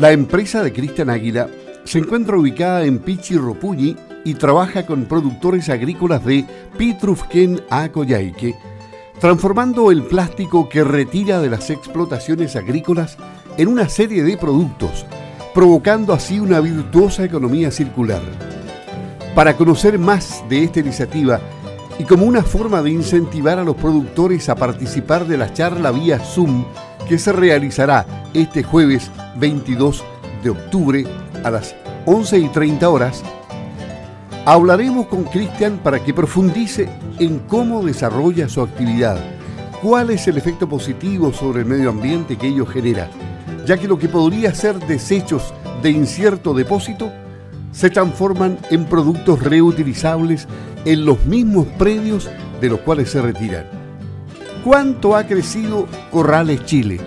La empresa de Cristian Águila se encuentra ubicada en Pichirropuñi y trabaja con productores agrícolas de Pitrufken a transformando el plástico que retira de las explotaciones agrícolas en una serie de productos, provocando así una virtuosa economía circular. Para conocer más de esta iniciativa y como una forma de incentivar a los productores a participar de la charla vía Zoom que se realizará este jueves 22 de octubre a las 11 y 30 horas, hablaremos con Cristian para que profundice en cómo desarrolla su actividad, cuál es el efecto positivo sobre el medio ambiente que ello genera, ya que lo que podría ser desechos de incierto depósito se transforman en productos reutilizables en los mismos predios de los cuales se retiran. ¿Cuánto ha crecido Corrales Chile?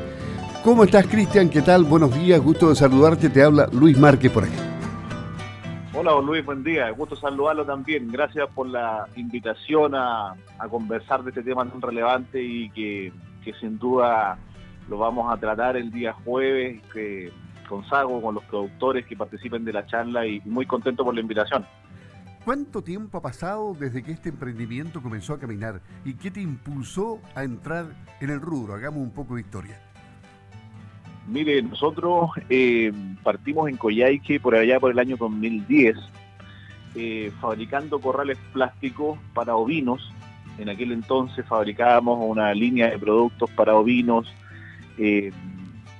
¿Cómo estás, Cristian? ¿Qué tal? Buenos días, gusto de saludarte. Te habla Luis Márquez por aquí. Hola, Luis, buen día. Gusto saludarlo también. Gracias por la invitación a, conversar de este tema tan relevante y que, sin duda lo vamos a tratar el día jueves que, con Sago, con los productores que participen de la charla y muy contento por la invitación. ¿Cuánto tiempo ha pasado desde que este emprendimiento comenzó a caminar y qué te impulsó a entrar en el rubro? Hagamos un poco de historia. Mire, nosotros eh, partimos en Coyhaique por allá por el año 2010, eh, fabricando corrales plásticos para ovinos. En aquel entonces fabricábamos una línea de productos para ovinos eh,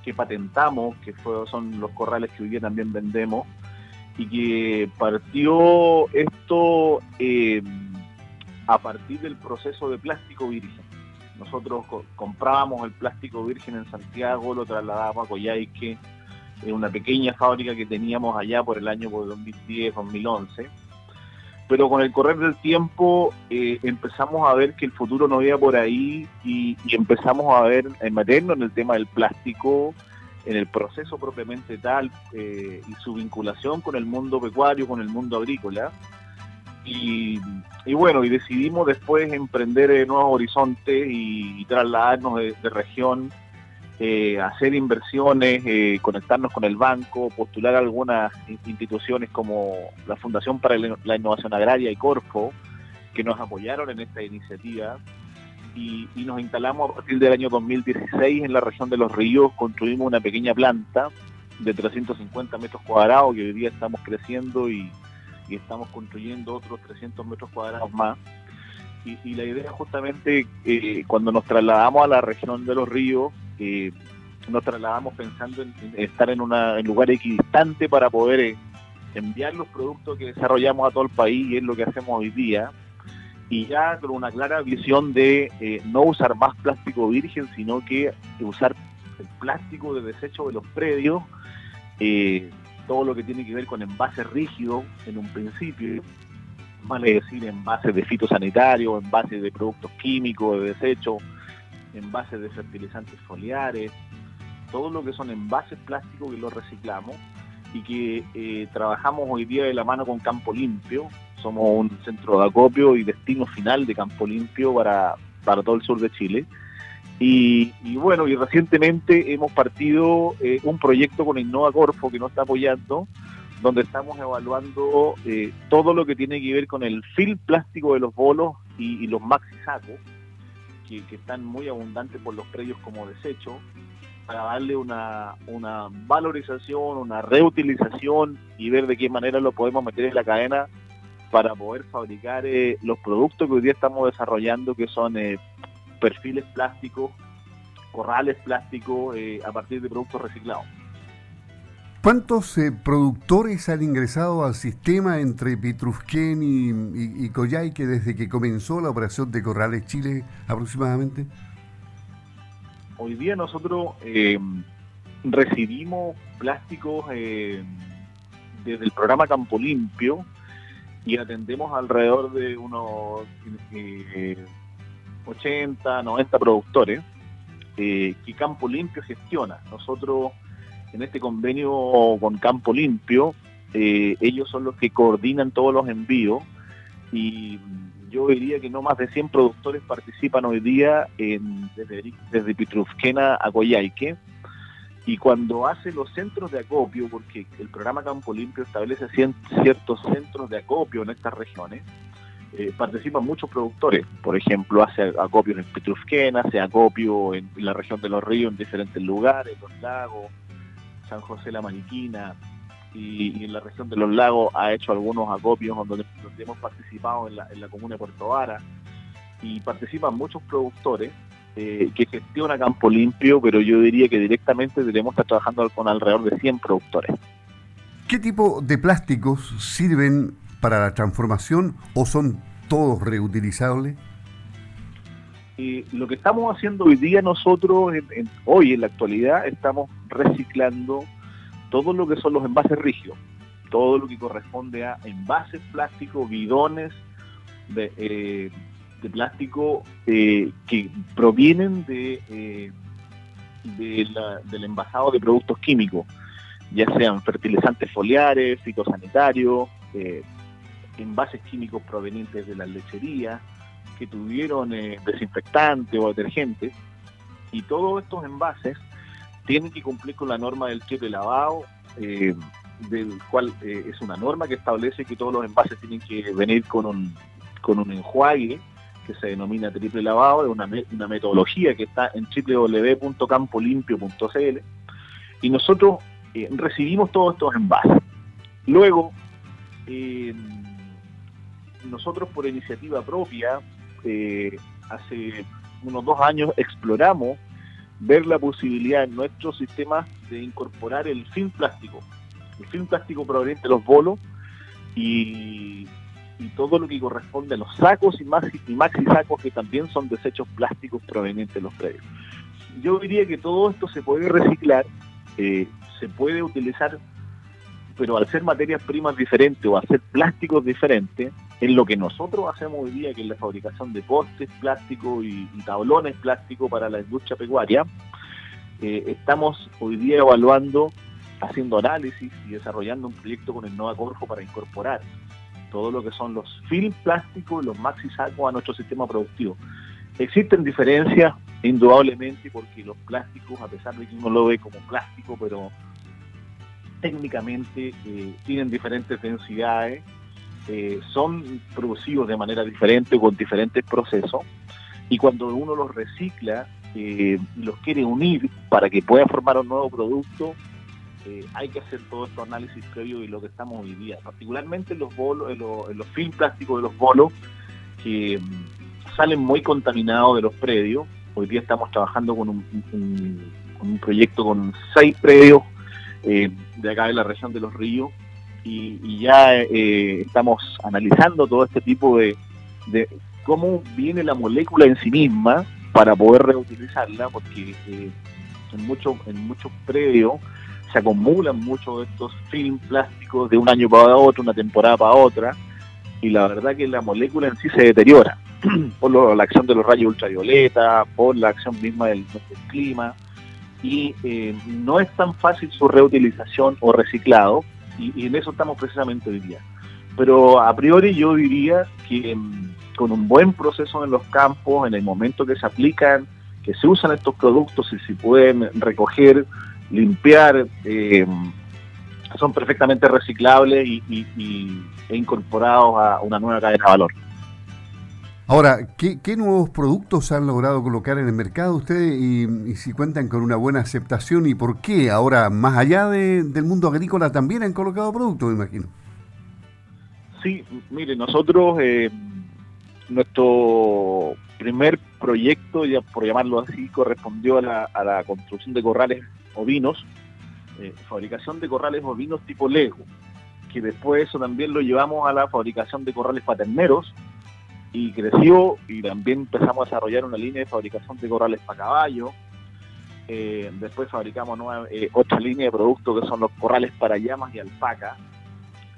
que patentamos, que son los corrales que hoy día también vendemos, y que partió esto a partir del proceso de plástico virgen nosotros comprábamos el plástico virgen en Santiago, lo trasladábamos a Coyhaique, en una pequeña fábrica que teníamos allá por el año 2010-2011. Pero con el correr del tiempo eh, empezamos a ver que el futuro no iba por ahí y, empezamos a ver, en meternos en el tema del plástico, en el proceso propiamente tal eh, y su vinculación con el mundo pecuario, con el mundo agrícola. Y, bueno, y decidimos después emprender nuevos horizontes y, trasladarnos de, región, eh, hacer inversiones, eh, conectarnos con el banco, postular algunas instituciones como la Fundación para la Innovación Agraria y Corfo, que nos apoyaron en esta iniciativa. Y, y, nos instalamos a partir del año 2016 en la región de Los Ríos, construimos una pequeña planta de 350 metros cuadrados que hoy día estamos creciendo y, estamos construyendo otros 300 metros cuadrados más. Y, la idea justamente, eh, cuando nos trasladamos a la región de los ríos, eh, nos trasladamos pensando en, estar en, una, en lugar equidistante para poder eh, enviar los productos que desarrollamos a todo el país, y es lo que hacemos hoy día, y ya con una clara visión de no usar más plástico virgen, sino que usar el plástico de desecho de los predios todo lo que tiene que ver con envases rígidos en un principio, vale decir envases de fitosanitario, envases de productos químicos, de desecho, envases de fertilizantes foliares, todo lo que son envases plásticos que los reciclamos y que eh, trabajamos hoy día de la mano con Campo Limpio. Somos un centro de acopio y destino final de Campo Limpio para, para todo el sur de Chile. Y, bueno, y recientemente hemos partido eh, un proyecto con Innova Corfo que nos está apoyando, donde estamos evaluando eh, todo lo que tiene que ver con el film plástico de los bolos y, los maxi sacos, que, están muy abundantes por los predios como desecho, para darle una, una valorización, una reutilización y ver de qué manera lo podemos meter en la cadena para poder fabricar eh, los productos que hoy día estamos desarrollando, que son perfiles plásticos, corrales plásticos eh, a partir de productos reciclados. ¿Cuántos eh, productores han ingresado al sistema entre Pitrufquén y, y, Coyhaique desde que comenzó la operación de Corrales Chile aproximadamente? Hoy día nosotros eh, recibimos plásticos desde el programa Campo Limpio y atendemos alrededor de unos 80, 90 productores eh, que Campo Limpio gestiona. Nosotros en este convenio con Campo Limpio, eh, ellos son los que coordinan todos los envíos y yo diría que no más de 100 productores participan hoy día en, desde, desde Pitrufquena a Coyhaique y cuando hace los centros de acopio, porque el programa Campo Limpio establece ciertos centros de acopio en estas regiones, eh, participan muchos productores. Por ejemplo, hace acopio en Petrufquena, hace acopio en, la región de los ríos, en diferentes lugares, los lagos, San José la Maniquina, y, en la región de los lagos ha hecho algunos acopios donde, hemos participado en la, en la comuna de Puerto Vara, y participan muchos productores eh, que gestiona Campo Limpio, pero yo diría que directamente debemos estar trabajando con alrededor de 100 productores. ¿Qué tipo de plásticos sirven para la transformación o son todos reutilizables? Lo que estamos haciendo hoy día nosotros, hoy en la actualidad, estamos reciclando todo lo que son los envases rígidos, todo lo que corresponde a envases plásticos, bidones de, eh, de plástico eh, que provienen de, eh, del envasado de productos químicos, ya sean fertilizantes foliares, fitosanitarios, eh, envases químicos provenientes de las lecherías, que tuvieron desinfectante o detergente, y todos estos envases tienen que cumplir con la norma del triple lavado, del cual es una norma que establece que todos los envases tienen que venir con un, con un enjuague que se denomina triple lavado, es una, una metodología que está en www.campolimpio.cl y nosotros eh, recibimos todos estos envases. Luego, eh, nosotros por iniciativa propia, eh, hace unos dos años exploramos ver la posibilidad en nuestro sistema de incorporar el film plástico, el film plástico proveniente de los bolos y, y todo lo que corresponde a los sacos y maxi, y maxi sacos que también son desechos plásticos provenientes de los predios. Yo diría que todo esto se puede reciclar, eh, se puede utilizar, pero al ser materias primas diferentes o ser plásticos diferentes, en lo que nosotros hacemos hoy día, que es la fabricación de postes plásticos y, tablones plásticos para la industria pecuaria, eh, estamos hoy día evaluando, haciendo análisis y desarrollando un proyecto con el Nova Corfo para incorporar todo lo que son los film plásticos y los maxi sacos a nuestro sistema productivo. Existen diferencias, indudablemente, porque los plásticos, a pesar de que uno lo ve como plástico, pero técnicamente eh, tienen diferentes densidades, eh, son producidos de manera diferente con diferentes procesos, y cuando uno los recicla eh, los quiere unir para que pueda formar un nuevo producto, eh, hay que hacer todo este análisis previo y lo que estamos hoy día, particularmente en los bolos, en los, film plásticos de los bolos, que mm, salen muy contaminados de los predios. Hoy día estamos trabajando con un, proyecto con seis predios eh, de acá de la región de los ríos y, ya eh, estamos analizando todo este tipo de, de, cómo viene la molécula en sí misma para poder reutilizarla, porque en, muchos en muchos predios se acumulan muchos de estos film plásticos de un año para otro, una temporada para otra, y la verdad que la molécula en sí se deteriora por la acción de los rayos ultravioleta, por la acción misma del, clima, y eh, no es tan fácil su reutilización o reciclado, y, en eso estamos precisamente hoy día. Pero a priori yo diría que mm, con un buen proceso en los campos, en el momento que se aplican, que se usan estos productos y se pueden recoger limpiar, eh, son perfectamente reciclables y, e incorporados a una nueva cadena de valor. Ahora, ¿qué, nuevos productos han logrado colocar en el mercado ustedes y, si cuentan con una buena aceptación y por qué ahora, más allá del mundo agrícola, también han colocado productos, me imagino? Sí, mire, nosotros, eh, nuestro primer proyecto, ya por llamarlo así, correspondió a la, a la construcción de corrales ovinos, eh, fabricación de corrales ovinos tipo Lego, que después eso también lo llevamos a la fabricación de corrales paterneros y creció y también empezamos a desarrollar una línea de fabricación de corrales para caballo. Eh, después fabricamos eh, otra línea de productos que son los corrales para llamas y alpaca.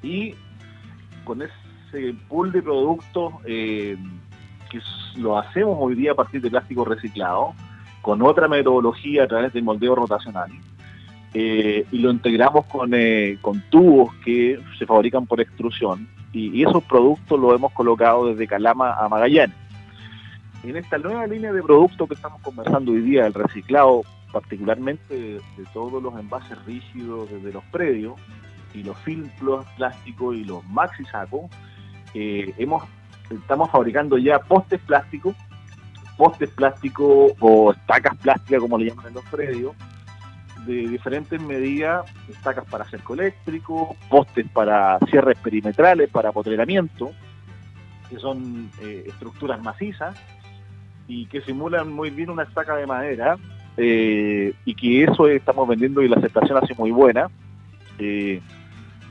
Y con ese pool de productos que lo hacemos hoy día a partir de plástico reciclado, con otra metodología a través del moldeo rotacional. Eh, y lo integramos con, eh, con, tubos que se fabrican por extrusión y, esos productos los hemos colocado desde Calama a Magallanes. En esta nueva línea de productos que estamos conversando hoy día, el reciclado particularmente de, todos los envases rígidos desde los predios y los filtros plásticos y los maxi sacos, eh, hemos, estamos fabricando ya postes plásticos, postes plásticos o estacas plásticas como le llaman en los predios, de diferentes medidas, estacas para cerco eléctrico, postes para cierres perimetrales, para apoderamiento, que son eh, estructuras macizas y que simulan muy bien una estaca de madera eh, y que eso estamos vendiendo y la aceptación ha sido muy buena. Eh,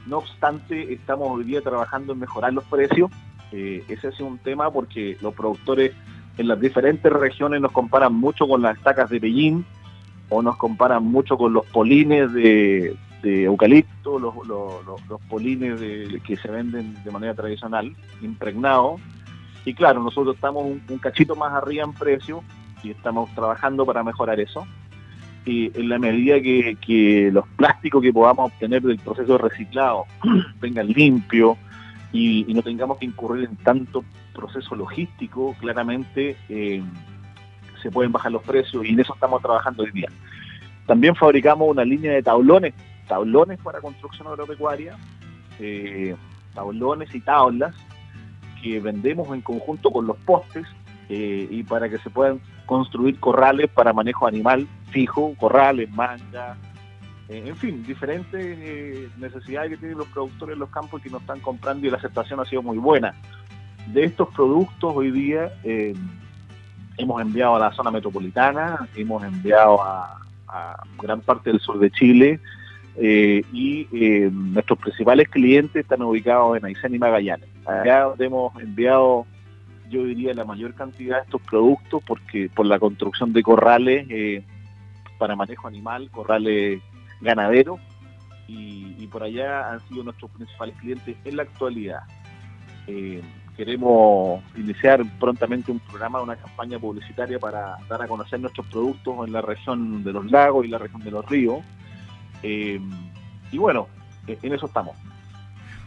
no obstante, estamos hoy día trabajando en mejorar los precios. ese es un tema porque los productores en las diferentes regiones nos comparan mucho con las estacas de Beijing o nos comparan mucho con los polines de, eucalipto, los, polines que se venden de manera tradicional, impregnados. Y claro, nosotros estamos un, cachito más arriba en precio y estamos trabajando para mejorar eso. Y en la medida que, los plásticos que podamos obtener del proceso reciclado vengan limpios y, no tengamos que incurrir en tanto proceso logístico, claramente eh, se pueden bajar los precios y en eso estamos trabajando hoy día. También fabricamos una línea de tablones, tablones para construcción agropecuaria, eh, tablones y tablas que vendemos en conjunto con los postes eh, y para que se puedan construir corrales para manejo animal fijo, corrales, mangas, eh, en fin, diferentes necesidades que tienen los productores en los campos que nos están comprando y la aceptación ha sido muy buena. De estos productos hoy día hemos enviado a la zona metropolitana, hemos enviado a, gran parte del sur de Chile eh, y eh, nuestros principales clientes están ubicados en Aysén y Magallanes. Allá hemos enviado, yo diría, la mayor cantidad de estos productos porque por la construcción de corrales eh, para manejo animal, corrales ganaderos y, por allá han sido nuestros principales clientes en la actualidad queremos iniciar prontamente un programa, una campaña publicitaria para dar a conocer nuestros productos en la región de los lagos y la región de los ríos. Eh, y bueno, en eso estamos.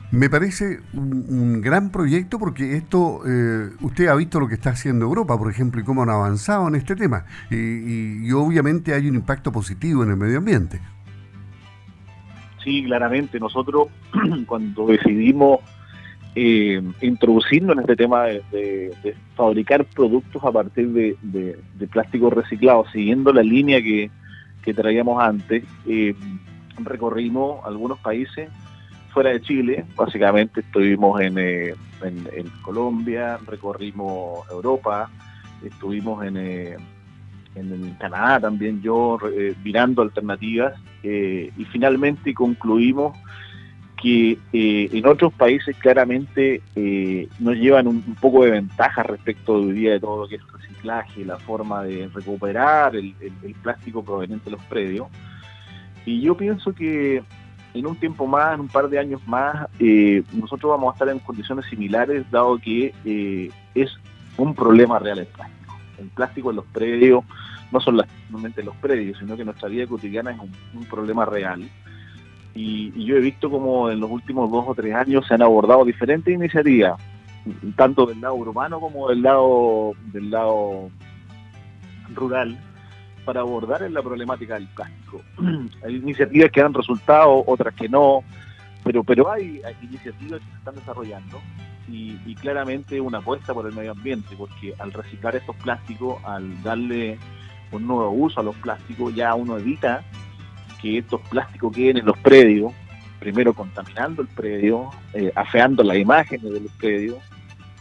Me parece un, gran proyecto porque esto, eh, usted ha visto lo que está haciendo Europa, por ejemplo, y cómo han avanzado en este tema. y obviamente hay un impacto positivo en el medio ambiente. Sí, claramente. Nosotros cuando decidimos eh, introducirnos en este tema de, fabricar productos a partir de, plástico reciclado, siguiendo la línea que, traíamos antes. Eh, recorrimos algunos países fuera de Chile, básicamente estuvimos en, eh, Colombia, recorrimos Europa, estuvimos en, en Canadá también yo mirando alternativas y finalmente concluimos que eh, en otros países claramente eh, nos llevan un, poco de ventaja respecto hoy día de todo lo que es el reciclaje, la forma de recuperar el, plástico proveniente de los predios. Y yo pienso que en un tiempo más, en un par de años más, eh, nosotros vamos a estar en condiciones similares, dado que es un problema real el plástico. El plástico en los predios, no son solamente los predios, sino que nuestra vida cotidiana es un problema real y, yo he visto como en los últimos dos o tres años se han abordado diferentes iniciativas, tanto del lado urbano como del lado del lado rural, para abordar la problemática del plástico. hay iniciativas que han resultado, otras que no, pero pero hay, iniciativas que se están desarrollando y, y, claramente una apuesta por el medio ambiente, porque al reciclar estos plásticos, al darle un nuevo uso a los plásticos, ya uno evita que estos plásticos queden en los predios, primero contaminando el predio, eh, afeando las imágenes del predio,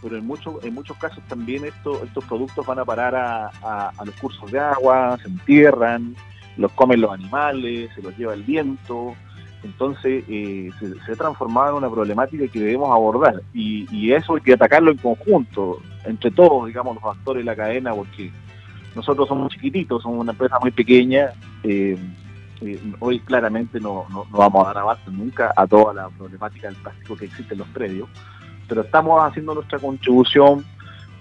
pero en muchos en muchos casos también estos estos productos van a parar a, los cursos de agua, se entierran, los comen los animales, se los lleva el viento, entonces eh, se, ha transformado en una problemática que debemos abordar y, y, eso hay que atacarlo en conjunto, entre todos, digamos, los actores de la cadena, porque nosotros somos chiquititos, somos una empresa muy pequeña. Eh, hoy claramente no, no, vamos a dar abasto nunca a toda la problemática del plástico que existe en los predios, pero estamos haciendo nuestra contribución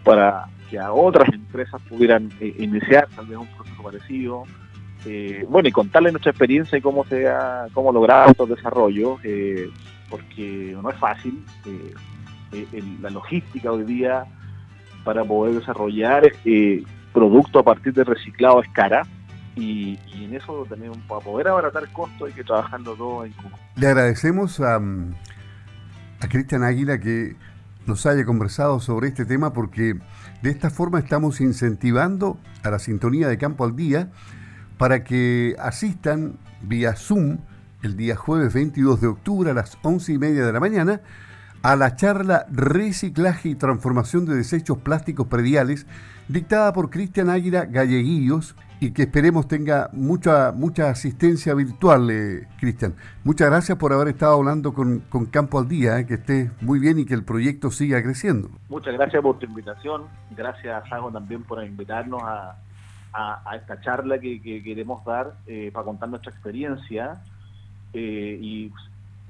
para que a otras empresas pudieran eh, iniciar tal vez un proceso parecido. Eh, bueno, y contarles nuestra experiencia y cómo se ha cómo lograr estos desarrollos, eh, porque no es fácil. la logística hoy día para poder desarrollar productos a partir de reciclado es cara y, en eso tenemos, para poder abaratar costos hay que trabajarlo todo en común. Le agradecemos a, a Cristian Águila que nos haya conversado sobre este tema porque de esta forma estamos incentivando a la sintonía de Campo al Día para que asistan vía Zoom el día jueves 22 de octubre a las 11 y media de la mañana a la charla Reciclaje y Transformación de Desechos Plásticos Prediales dictada por Cristian Águila Galleguillos y que esperemos tenga mucha mucha asistencia virtual, eh, Cristian. Muchas gracias por haber estado hablando con, Campo al Día, eh, que esté muy bien y que el proyecto siga creciendo. Muchas gracias por tu invitación, gracias Sago también por invitarnos a, esta charla que, queremos dar eh, para contar nuestra experiencia y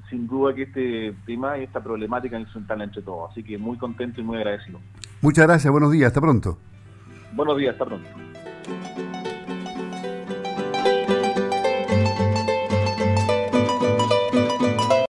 sin duda que este tema y esta problemática es entre todos, así que muy contento y muy agradecido. Muchas gracias, buenos días, hasta pronto. Buenos días, hasta pronto.